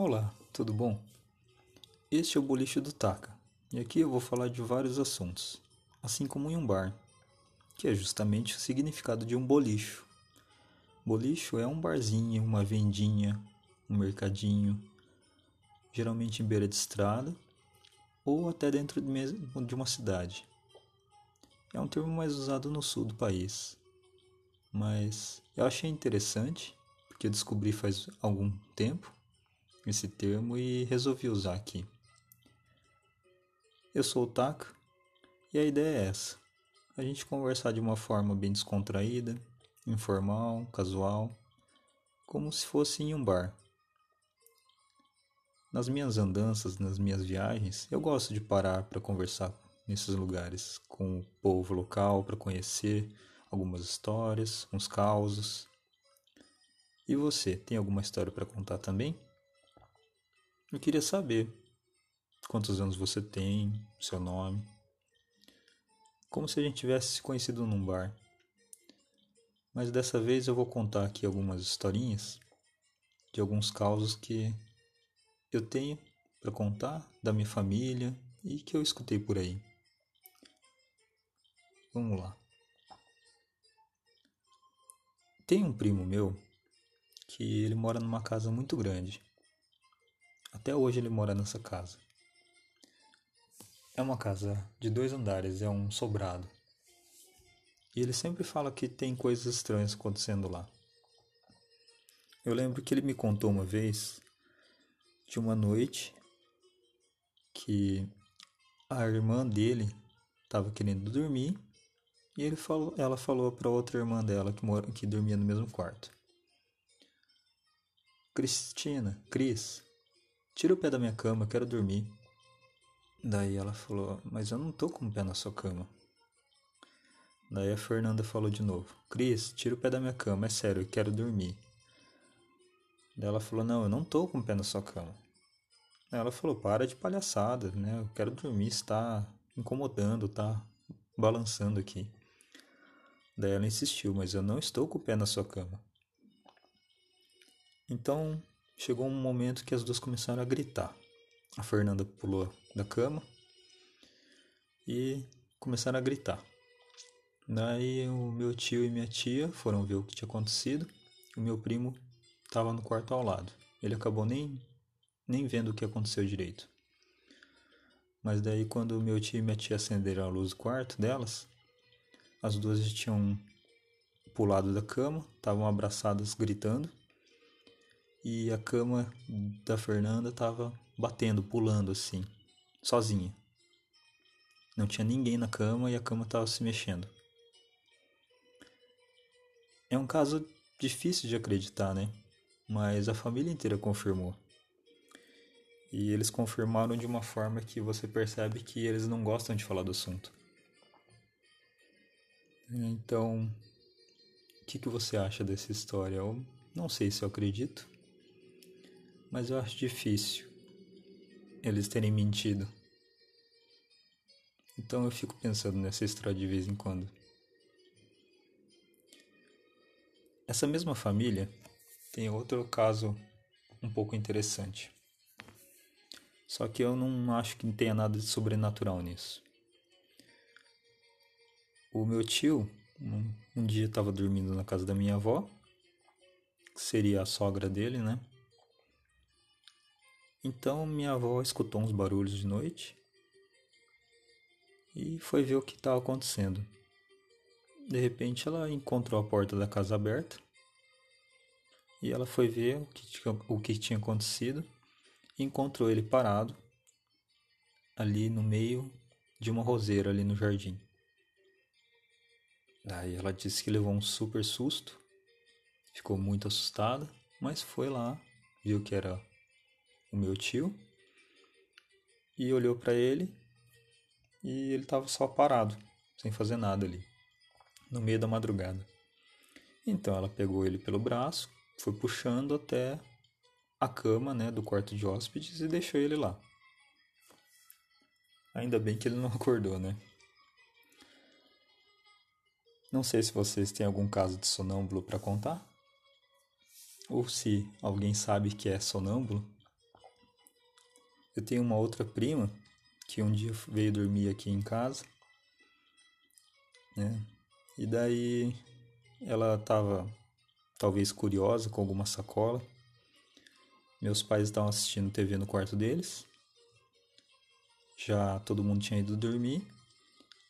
Olá, tudo bom? Este é o Boliche do Taka, e aqui eu vou falar de vários assuntos, assim como em um bar, que é justamente o significado de um bolicho. Bolicho é um barzinho, uma vendinha, um mercadinho, geralmente em beira de estrada ou até dentro de uma cidade. É um termo mais usado no sul do país, mas eu achei interessante porque eu descobri faz algum tempo esse termo e resolvi usar aqui. Eu sou o Taka e a ideia é essa: a gente conversar de uma forma bem descontraída, informal, casual, como se fosse em um bar. Nas minhas andanças, nas minhas viagens, eu gosto de parar para conversar nesses lugares com o povo local para conhecer algumas histórias, uns causos. E você, tem alguma história para contar também? Eu queria saber quantos anos você tem, seu nome. Como se a gente tivesse se conhecido num bar. Mas dessa vez eu vou contar aqui algumas historinhas de alguns causos que eu tenho para contar da minha família e que eu escutei por aí. Vamos lá. Tem um primo meu que ele mora numa casa muito grande. Até hoje ele mora nessa casa. É uma casa de dois andares, é um sobrado. E ele sempre fala que tem coisas estranhas acontecendo lá. Eu lembro que ele me contou uma vez de uma noite que a irmã dele estava querendo dormir e ele falou, ela falou para outra irmã dela que, mora, que dormia no mesmo quarto. Cristina, Cris, Tira o pé da minha cama, quero dormir. Daí ela falou: Mas eu não tô com o pé na sua cama. Daí a Fernanda falou de novo: Cris, tira o pé da minha cama, é sério, eu quero dormir. Daí ela falou: Não, eu não tô com o pé na sua cama. Daí ela falou: Para de palhaçada, né? Eu quero dormir, está incomodando, tá balançando aqui. Daí ela insistiu: Mas eu não estou com o pé na sua cama. Então chegou um momento que as duas começaram a gritar. A Fernanda pulou da cama e começaram a gritar. Daí o meu tio e minha tia foram ver o que tinha acontecido. O meu primo estava no quarto ao lado. Ele acabou nem, nem vendo o que aconteceu direito. Mas daí quando meu tio e minha tia acenderam a luz do quarto delas, as duas tinham pulado da cama, estavam abraçadas gritando e a cama da Fernanda tava batendo, pulando assim, sozinha. Não tinha ninguém na cama e a cama tava se mexendo. É um caso difícil de acreditar, né? Mas a família inteira confirmou. E eles confirmaram de uma forma que você percebe que eles não gostam de falar do assunto. Então, o que, que você acha dessa história? Eu não sei se eu acredito, mas eu acho difícil eles terem mentido. Então eu fico pensando nessa história de vez em quando. Essa mesma família tem outro caso um pouco interessante. Só que eu não acho que tenha nada de sobrenatural nisso. O meu tio, um, dia estava dormindo na casa da minha avó, que seria a sogra dele, né? Então minha avó escutou uns barulhos de noite e foi ver o que estava acontecendo. De repente ela encontrou a porta da casa aberta e ela foi ver o que tinha, o que tinha acontecido e encontrou ele parado ali no meio de uma roseira ali no jardim. Daí ela disse que levou um super susto, ficou muito assustada, mas foi lá, viu que era o meu tio, e olhou para ele e ele estava só parado, sem fazer nada ali, no meio da madrugada. Então ela pegou ele pelo braço, foi puxando até a cama né, do quarto de hóspedes e deixou ele lá. Ainda bem que ele não acordou, né? Não sei se vocês têm algum caso de sonâmbulo para contar. Ou se alguém sabe que é sonâmbulo eu tenho uma outra prima que um dia veio dormir aqui em casa, né? E daí ela estava talvez curiosa com alguma sacola. Meus pais estavam assistindo TV no quarto deles. Já todo mundo tinha ido dormir.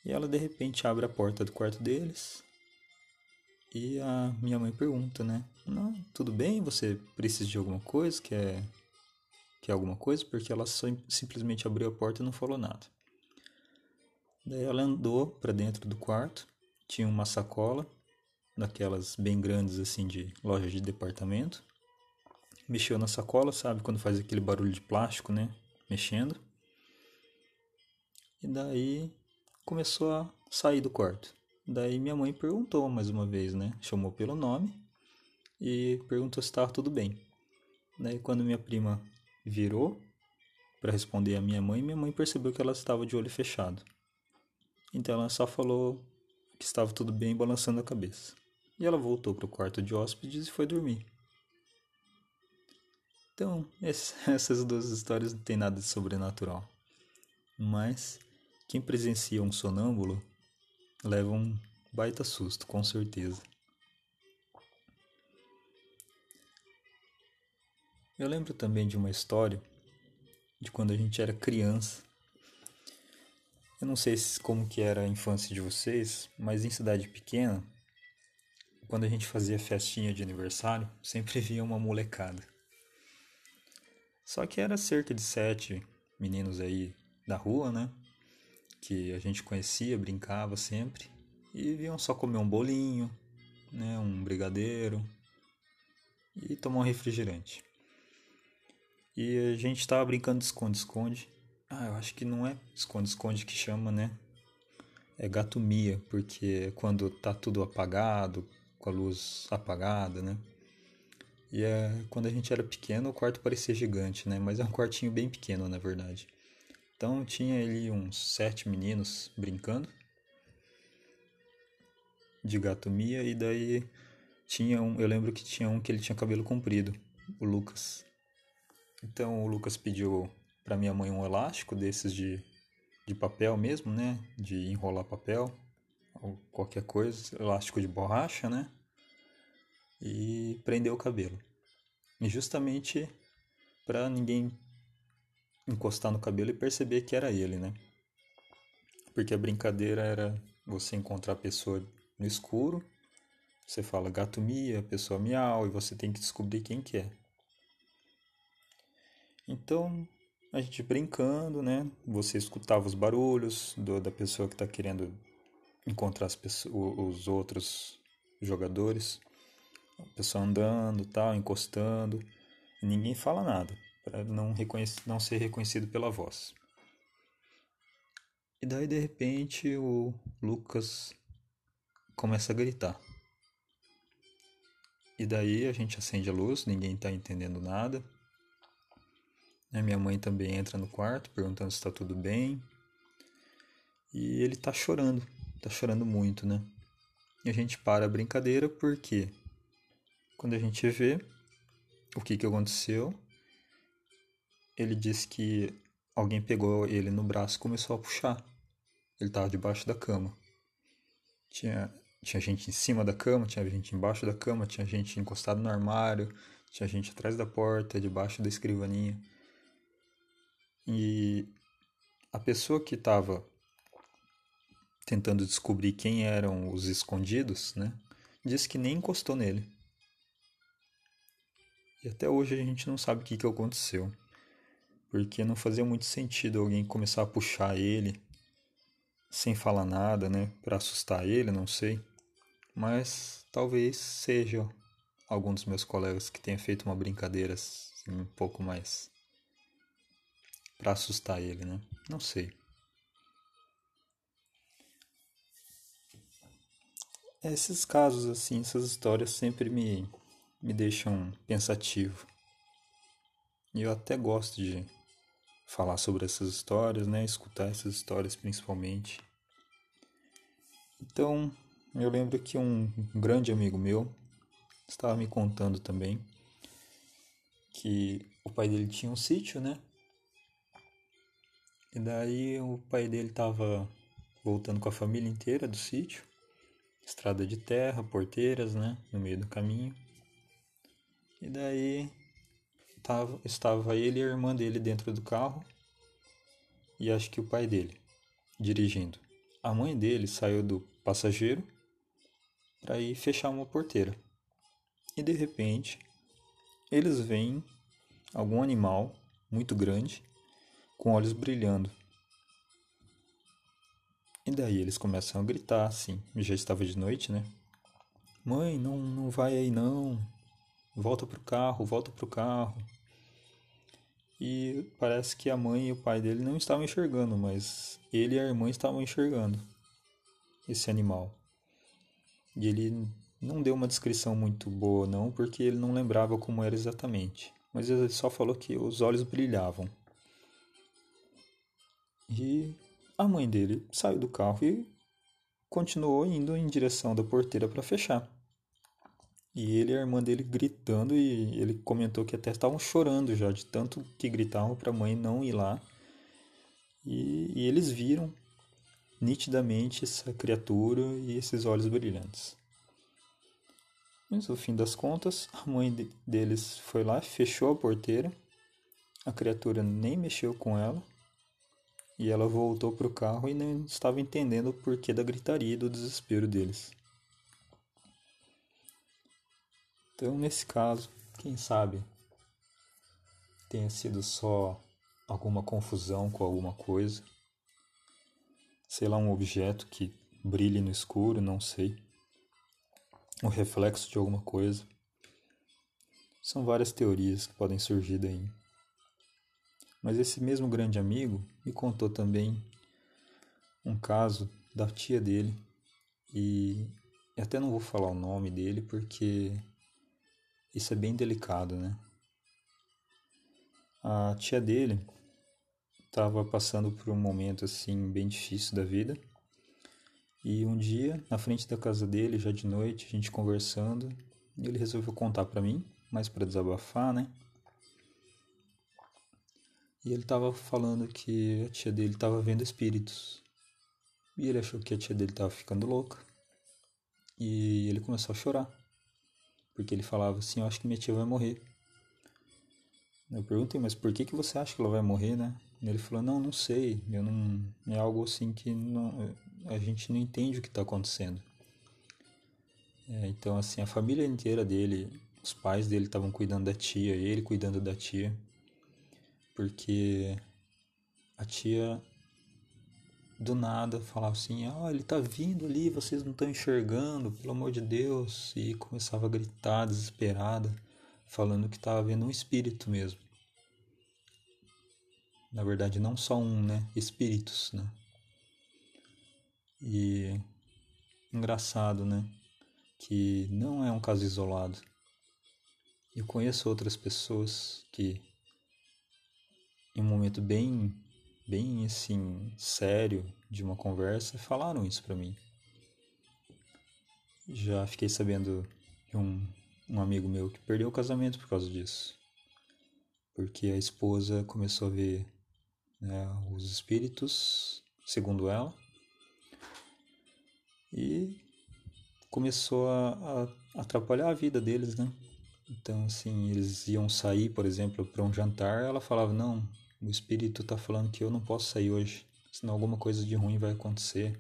E ela de repente abre a porta do quarto deles. E a minha mãe pergunta, né? Não, tudo bem? Você precisa de alguma coisa? Quer, quer alguma coisa? Porque ela simplesmente abriu a porta e não falou nada. Daí ela andou para dentro do quarto, tinha uma sacola, daquelas bem grandes assim de loja de departamento. Mexeu na sacola, sabe quando faz aquele barulho de plástico, né? Mexendo. E daí começou a sair do quarto. Daí minha mãe perguntou mais uma vez, né? Chamou pelo nome e perguntou se estava tudo bem. Daí quando minha prima virou para responder a minha mãe, minha mãe percebeu que ela estava de olho fechado. Então ela só falou que estava tudo bem, balançando a cabeça. E ela voltou para o quarto de hóspedes e foi dormir. Então, essas duas histórias não tem nada de sobrenatural. Mas quem presencia um sonâmbulo leva um baita susto, com certeza. Eu lembro também de uma história de quando a gente era criança. Eu não sei como que era a infância de vocês, mas em cidade pequena, quando a gente fazia festinha de aniversário, sempre vinha uma molecada. Só que era cerca de sete meninos aí da rua, né? Que a gente conhecia, brincava sempre. E vinham só comer um bolinho, né? Um brigadeiro e tomar um refrigerante. E a gente tava brincando de esconde-esconde. Ah, eu acho que não é esconde-esconde que chama, né? É gato mia, porque é quando tá tudo apagado, com a luz apagada, né? E é, quando a gente era pequeno, o quarto parecia gigante, né? Mas é um quartinho bem pequeno, na verdade. Então tinha ali uns sete meninos brincando de gato mia e daí tinha um, eu lembro que tinha um que ele tinha cabelo comprido, o Lucas. Então o Lucas pediu para minha mãe um elástico desses de, de papel mesmo, né? De enrolar papel, ou qualquer coisa, elástico de borracha, né? E prendeu o cabelo. E justamente para ninguém encostar no cabelo e perceber que era ele, né? Porque a brincadeira era você encontrar a pessoa no escuro, você fala gato mia, a pessoa miau e você tem que descobrir quem que é. Então, a gente brincando, né? Você escutava os barulhos do, da pessoa que está querendo encontrar as pessoas, os outros jogadores. A pessoa andando, tal, encostando. Ninguém fala nada, para não, não ser reconhecido pela voz. E daí, de repente, o Lucas começa a gritar. E daí a gente acende a luz, ninguém está entendendo nada. Né? Minha mãe também entra no quarto perguntando se está tudo bem. E ele está chorando, está chorando muito, né? E a gente para a brincadeira porque quando a gente vê o que, que aconteceu, ele disse que alguém pegou ele no braço e começou a puxar. Ele estava debaixo da cama. Tinha, tinha gente em cima da cama, tinha gente embaixo da cama, tinha gente encostado no armário, tinha gente atrás da porta, debaixo da escrivaninha. E a pessoa que estava tentando descobrir quem eram os escondidos, né, disse que nem encostou nele. E até hoje a gente não sabe o que, que aconteceu. Porque não fazia muito sentido alguém começar a puxar ele sem falar nada, né? Para assustar ele, não sei. Mas talvez seja algum dos meus colegas que tenha feito uma brincadeira assim, um pouco mais para assustar ele, né? Não sei. Esses casos assim, essas histórias sempre me me deixam pensativo. E eu até gosto de falar sobre essas histórias, né? Escutar essas histórias principalmente. Então, eu lembro que um grande amigo meu estava me contando também que o pai dele tinha um sítio, né? E daí o pai dele estava voltando com a família inteira do sítio, estrada de terra, porteiras, né, no meio do caminho. E daí tava, estava ele e a irmã dele dentro do carro e acho que o pai dele dirigindo. A mãe dele saiu do passageiro para ir fechar uma porteira. E de repente, eles veem algum animal muito grande com olhos brilhando. E daí eles começam a gritar assim, já estava de noite, né? Mãe, não, não vai aí não. Volta pro carro, volta pro carro. E parece que a mãe e o pai dele não estavam enxergando, mas ele e a irmã estavam enxergando esse animal. E ele não deu uma descrição muito boa, não, porque ele não lembrava como era exatamente. Mas ele só falou que os olhos brilhavam. E a mãe dele saiu do carro e continuou indo em direção da porteira para fechar. E ele e a irmã dele gritando, e ele comentou que até estavam chorando já, de tanto que gritavam para a mãe não ir lá. E, e eles viram nitidamente essa criatura e esses olhos brilhantes. Mas no fim das contas, a mãe de, deles foi lá, fechou a porteira, a criatura nem mexeu com ela, e ela voltou para o carro e não estava entendendo o porquê da gritaria e do desespero deles. Então, nesse caso, quem sabe tenha sido só alguma confusão com alguma coisa sei lá, um objeto que brilhe no escuro, não sei. O reflexo de alguma coisa. São várias teorias que podem surgir daí. Mas esse mesmo grande amigo me contou também um caso da tia dele e até não vou falar o nome dele porque isso é bem delicado, né? A tia dele estava passando por um momento assim bem difícil da vida. E um dia, na frente da casa dele, já de noite, a gente conversando, ele resolveu contar para mim, mais para desabafar, né? E ele estava falando que a tia dele estava vendo espíritos. E ele achou que a tia dele estava ficando louca. E ele começou a chorar. Porque ele falava assim: Eu acho que minha tia vai morrer. Eu perguntei, mas por que, que você acha que ela vai morrer, né? Ele falou: Não, não sei. Eu não, é algo assim que não, a gente não entende o que está acontecendo. É, então, assim, a família inteira dele, os pais dele estavam cuidando da tia, ele cuidando da tia, porque a tia do nada falava assim: Ah, ele tá vindo ali, vocês não estão enxergando, pelo amor de Deus. E começava a gritar desesperada, falando que estava vendo um espírito mesmo na verdade não só um, né? Espíritos, né? E engraçado, né? Que não é um caso isolado. Eu conheço outras pessoas que em um momento bem bem assim sério de uma conversa falaram isso para mim. Já fiquei sabendo de um, um amigo meu que perdeu o casamento por causa disso. Porque a esposa começou a ver né, os espíritos, segundo ela, e começou a, a atrapalhar a vida deles, né? Então, assim, eles iam sair, por exemplo, para um jantar, ela falava: Não, o espírito está falando que eu não posso sair hoje, senão alguma coisa de ruim vai acontecer.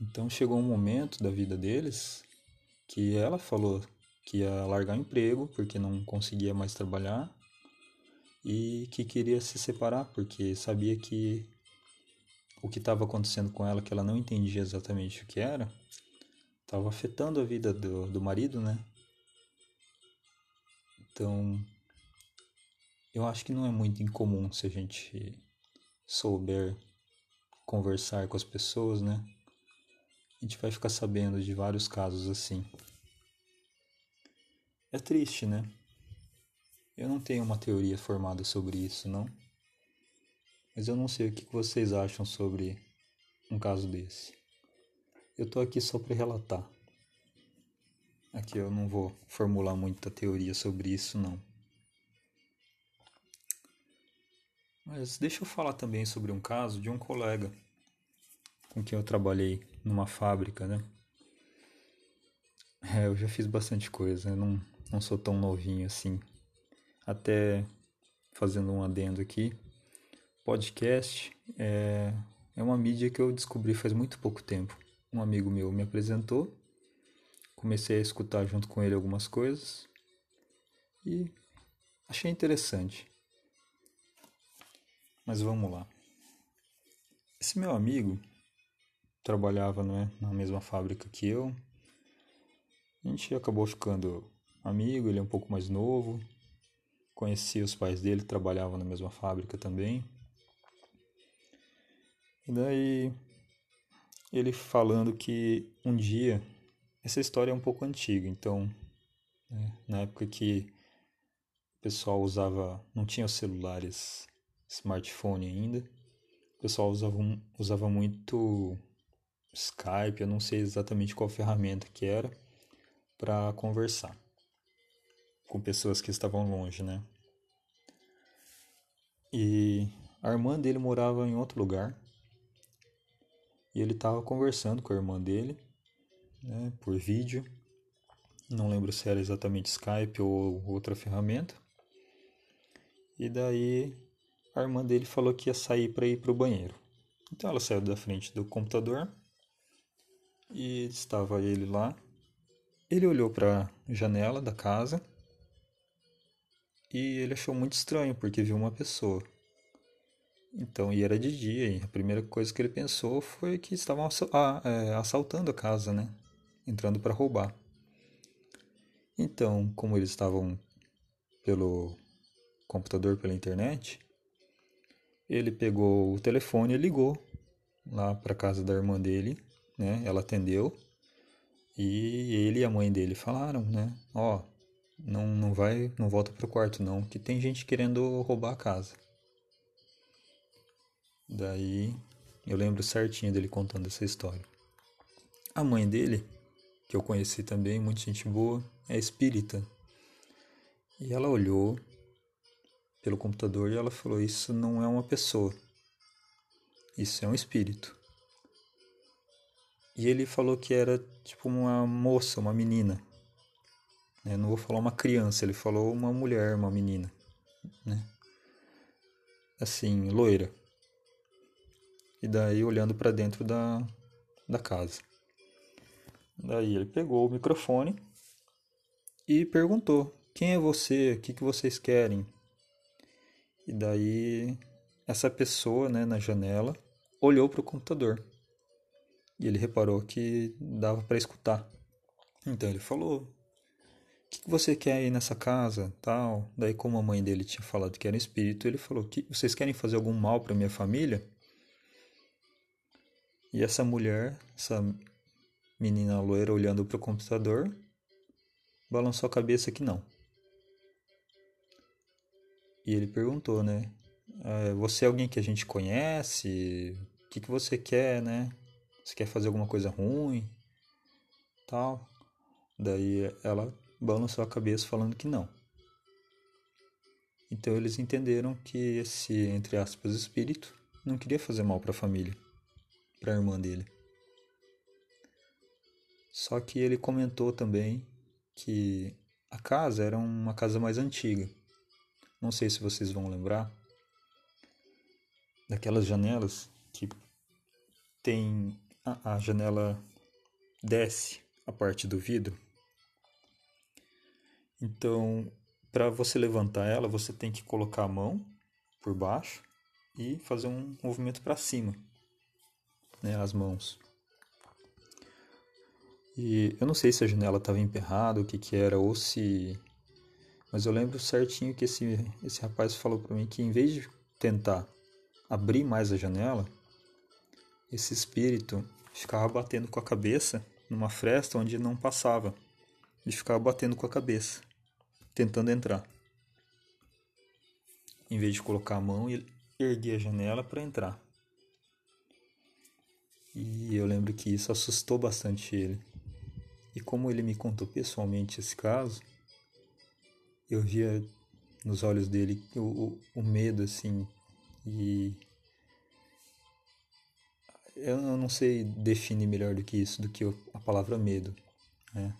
Então, chegou um momento da vida deles que ela falou que ia largar o emprego porque não conseguia mais trabalhar e que queria se separar porque sabia que o que estava acontecendo com ela, que ela não entendia exatamente o que era, estava afetando a vida do, do marido, né? Então, eu acho que não é muito incomum se a gente souber conversar com as pessoas, né? A gente vai ficar sabendo de vários casos assim. É triste, né? Eu não tenho uma teoria formada sobre isso, não. Mas eu não sei o que vocês acham sobre um caso desse. Eu tô aqui só para relatar. Aqui eu não vou formular muita teoria sobre isso, não. Mas deixa eu falar também sobre um caso de um colega com quem eu trabalhei numa fábrica, né? É, eu já fiz bastante coisa, não, não sou tão novinho assim. Até fazendo um adendo aqui, podcast é, é uma mídia que eu descobri faz muito pouco tempo. Um amigo meu me apresentou, comecei a escutar junto com ele algumas coisas e achei interessante. Mas vamos lá. Esse meu amigo trabalhava né, na mesma fábrica que eu. A gente acabou ficando amigo, ele é um pouco mais novo. Conheci os pais dele, trabalhavam na mesma fábrica também. E daí ele falando que um dia essa história é um pouco antiga, então né, na época que o pessoal usava, não tinha celulares smartphone ainda, o pessoal usava, usava muito Skype, eu não sei exatamente qual ferramenta que era, para conversar com pessoas que estavam longe, né? E a irmã dele morava em outro lugar. E ele estava conversando com a irmã dele, né, por vídeo. Não lembro se era exatamente Skype ou outra ferramenta. E daí a irmã dele falou que ia sair para ir para o banheiro. Então ela saiu da frente do computador e estava ele lá. Ele olhou para a janela da casa e ele achou muito estranho porque viu uma pessoa. Então, e era de dia, e a primeira coisa que ele pensou foi que estavam é, assaltando a casa, né? Entrando para roubar. Então, como eles estavam pelo computador, pela internet, ele pegou o telefone e ligou lá para casa da irmã dele né? Ela atendeu e ele e a mãe dele falaram, né? Ó, não, não vai, não volta pro quarto não, que tem gente querendo roubar a casa. Daí eu lembro certinho dele contando essa história. A mãe dele, que eu conheci também, muita gente boa, é espírita. E ela olhou pelo computador e ela falou: Isso não é uma pessoa, isso é um espírito. E ele falou que era tipo uma moça, uma menina. Né? não vou falar uma criança, ele falou uma mulher, uma menina. Né? Assim, loira. E daí olhando para dentro da, da casa. Daí ele pegou o microfone e perguntou: Quem é você? O que, que vocês querem? E daí essa pessoa né, na janela olhou para o computador e ele reparou que dava para escutar. Então ele falou: "O que, que você quer aí nessa casa?", tal. Daí como a mãe dele tinha falado que era espírito, ele falou: "Que vocês querem fazer algum mal para minha família?". E essa mulher, essa menina loira olhando para o computador, balançou a cabeça que não. E ele perguntou, né? Ah, você é alguém que a gente conhece? O que, que você quer, né? Você quer fazer alguma coisa ruim? Tal. Daí ela balançou a cabeça falando que não. Então eles entenderam que esse, entre aspas, espírito não queria fazer mal para a família, para a irmã dele. Só que ele comentou também que a casa era uma casa mais antiga. Não sei se vocês vão lembrar daquelas janelas que tem a, janela desce a parte do vidro. Então, para você levantar ela, você tem que colocar a mão por baixo e fazer um movimento para cima, né, as mãos. E eu não sei se a janela estava emperrada, o que que era, ou se... Mas eu lembro certinho que esse, esse rapaz falou para mim que em vez de tentar abrir mais a janela, esse espírito ficava batendo com a cabeça numa fresta onde não passava. Ele ficava batendo com a cabeça, tentando entrar. Em vez de colocar a mão, ele erguia a janela para entrar. E eu lembro que isso assustou bastante ele. E como ele me contou pessoalmente esse caso, eu via nos olhos dele o, o, o medo assim E eu não sei definir melhor do que isso, do que a palavra medo. Né?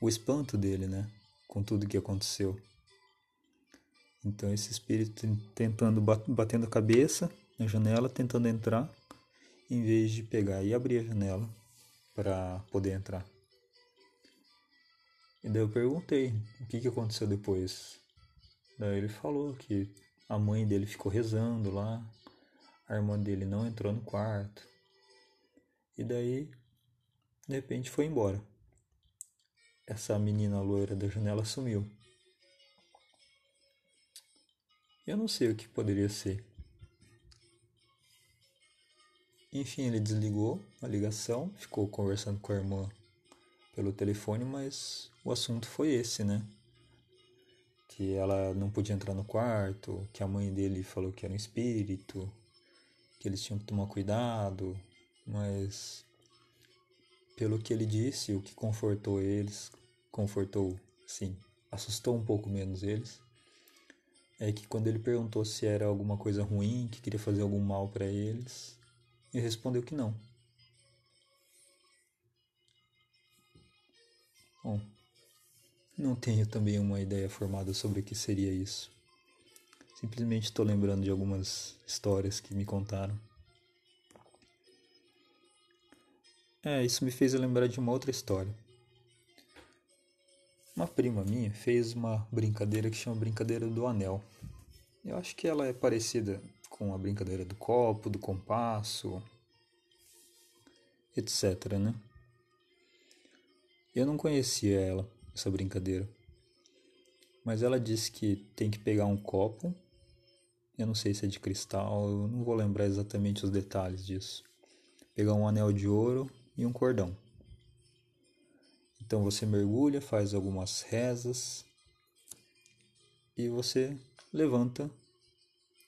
O espanto dele, né? Com tudo que aconteceu. Então esse espírito tentando, batendo a cabeça na janela, tentando entrar, em vez de pegar e abrir a janela para poder entrar. E daí eu perguntei o que, que aconteceu depois. Daí ele falou que a mãe dele ficou rezando lá, a irmã dele não entrou no quarto. E daí, de repente, foi embora. Essa menina loira da janela sumiu. Eu não sei o que poderia ser. Enfim, ele desligou a ligação, ficou conversando com a irmã pelo telefone, mas o assunto foi esse, né? Que ela não podia entrar no quarto, que a mãe dele falou que era um espírito, que eles tinham que tomar cuidado, mas pelo que ele disse, o que confortou eles, confortou, sim, assustou um pouco menos eles, é que quando ele perguntou se era alguma coisa ruim, que queria fazer algum mal para eles, ele respondeu que não. Bom, não tenho também uma ideia formada sobre o que seria isso. Simplesmente estou lembrando de algumas histórias que me contaram. É, isso me fez lembrar de uma outra história. Uma prima minha fez uma brincadeira que chama Brincadeira do Anel. Eu acho que ela é parecida com a brincadeira do copo, do compasso, etc, né? Eu não conhecia ela, essa brincadeira. Mas ela disse que tem que pegar um copo. Eu não sei se é de cristal, eu não vou lembrar exatamente os detalhes disso. Pegar um anel de ouro e um cordão. Então você mergulha, faz algumas rezas e você levanta,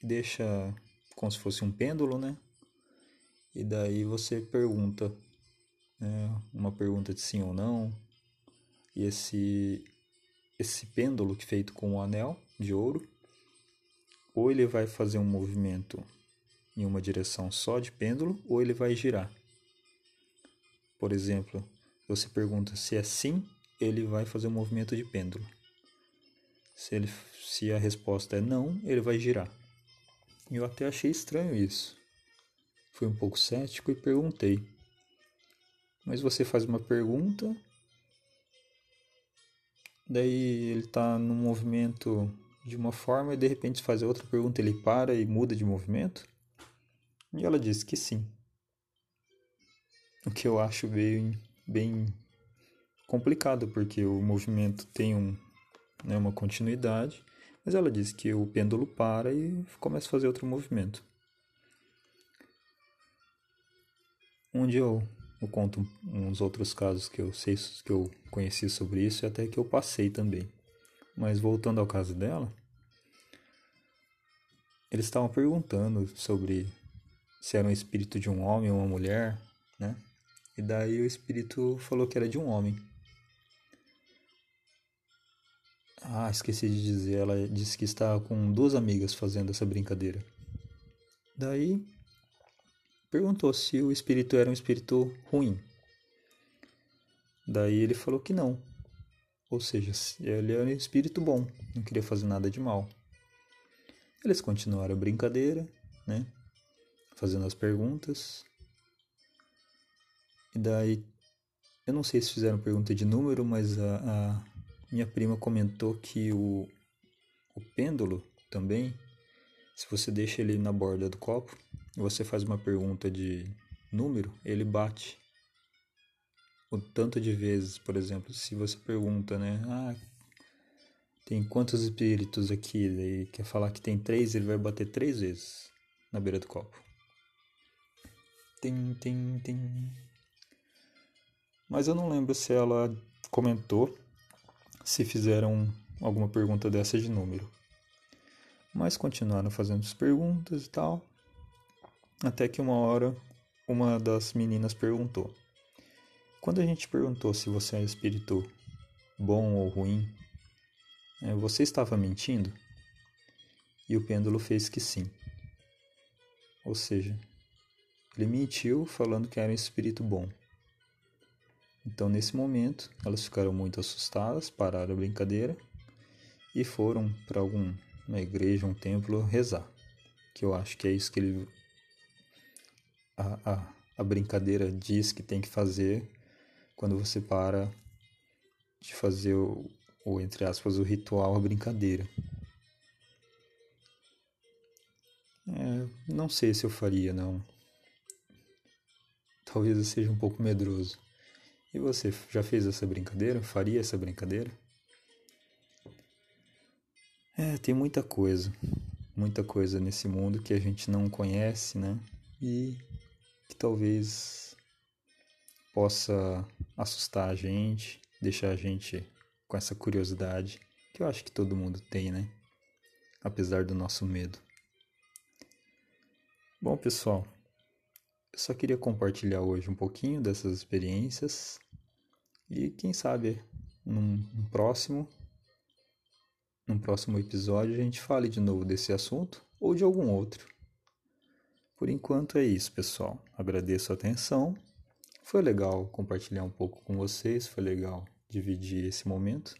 deixa como se fosse um pêndulo, né? E daí você pergunta, né? uma pergunta de sim ou não. E esse esse pêndulo que é feito com um anel de ouro, ou ele vai fazer um movimento em uma direção só de pêndulo, ou ele vai girar. Por exemplo, você pergunta se é sim, ele vai fazer um movimento de pêndulo. Se, ele, se a resposta é não, ele vai girar. Eu até achei estranho isso. Fui um pouco cético e perguntei. Mas você faz uma pergunta, daí ele está no movimento de uma forma e de repente faz outra pergunta, ele para e muda de movimento? E ela disse que sim. O que eu acho bem, bem complicado, porque o movimento tem um, né, uma continuidade, mas ela disse que o pêndulo para e começa a fazer outro movimento. Onde eu, eu conto uns outros casos que eu sei que eu conheci sobre isso e até que eu passei também. Mas voltando ao caso dela, eles estavam perguntando sobre se era um espírito de um homem ou uma mulher, né? E daí o espírito falou que era de um homem. Ah, esqueci de dizer, ela disse que estava com duas amigas fazendo essa brincadeira. Daí perguntou se o espírito era um espírito ruim. Daí ele falou que não. Ou seja, ele era um espírito bom, não queria fazer nada de mal. Eles continuaram a brincadeira, né? Fazendo as perguntas. E daí, eu não sei se fizeram pergunta de número, mas a, a minha prima comentou que o, o pêndulo também, se você deixa ele na borda do copo você faz uma pergunta de número, ele bate o tanto de vezes, por exemplo, se você pergunta, né? Ah, tem quantos espíritos aqui? Quer falar que tem três, ele vai bater três vezes na beira do copo. Tem, tem, tem mas eu não lembro se ela comentou se fizeram alguma pergunta dessa de número. Mas continuaram fazendo as perguntas e tal. Até que uma hora uma das meninas perguntou: Quando a gente perguntou se você é espírito bom ou ruim, é, você estava mentindo? E o pêndulo fez que sim. Ou seja, ele mentiu falando que era um espírito bom. Então, nesse momento, elas ficaram muito assustadas, pararam a brincadeira e foram para alguma igreja, um templo, rezar. Que eu acho que é isso que ele. A, a, a brincadeira diz que tem que fazer quando você para de fazer o, o entre aspas, o ritual, a brincadeira. É, não sei se eu faria, não. Talvez eu seja um pouco medroso. E você já fez essa brincadeira? Faria essa brincadeira? É, tem muita coisa, muita coisa nesse mundo que a gente não conhece, né? E que talvez possa assustar a gente, deixar a gente com essa curiosidade que eu acho que todo mundo tem, né? Apesar do nosso medo. Bom, pessoal, eu só queria compartilhar hoje um pouquinho dessas experiências e quem sabe num, próximo num próximo episódio a gente fale de novo desse assunto ou de algum outro. Por enquanto é isso, pessoal. Agradeço a atenção. Foi legal compartilhar um pouco com vocês, foi legal dividir esse momento.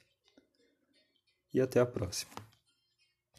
E até a próxima.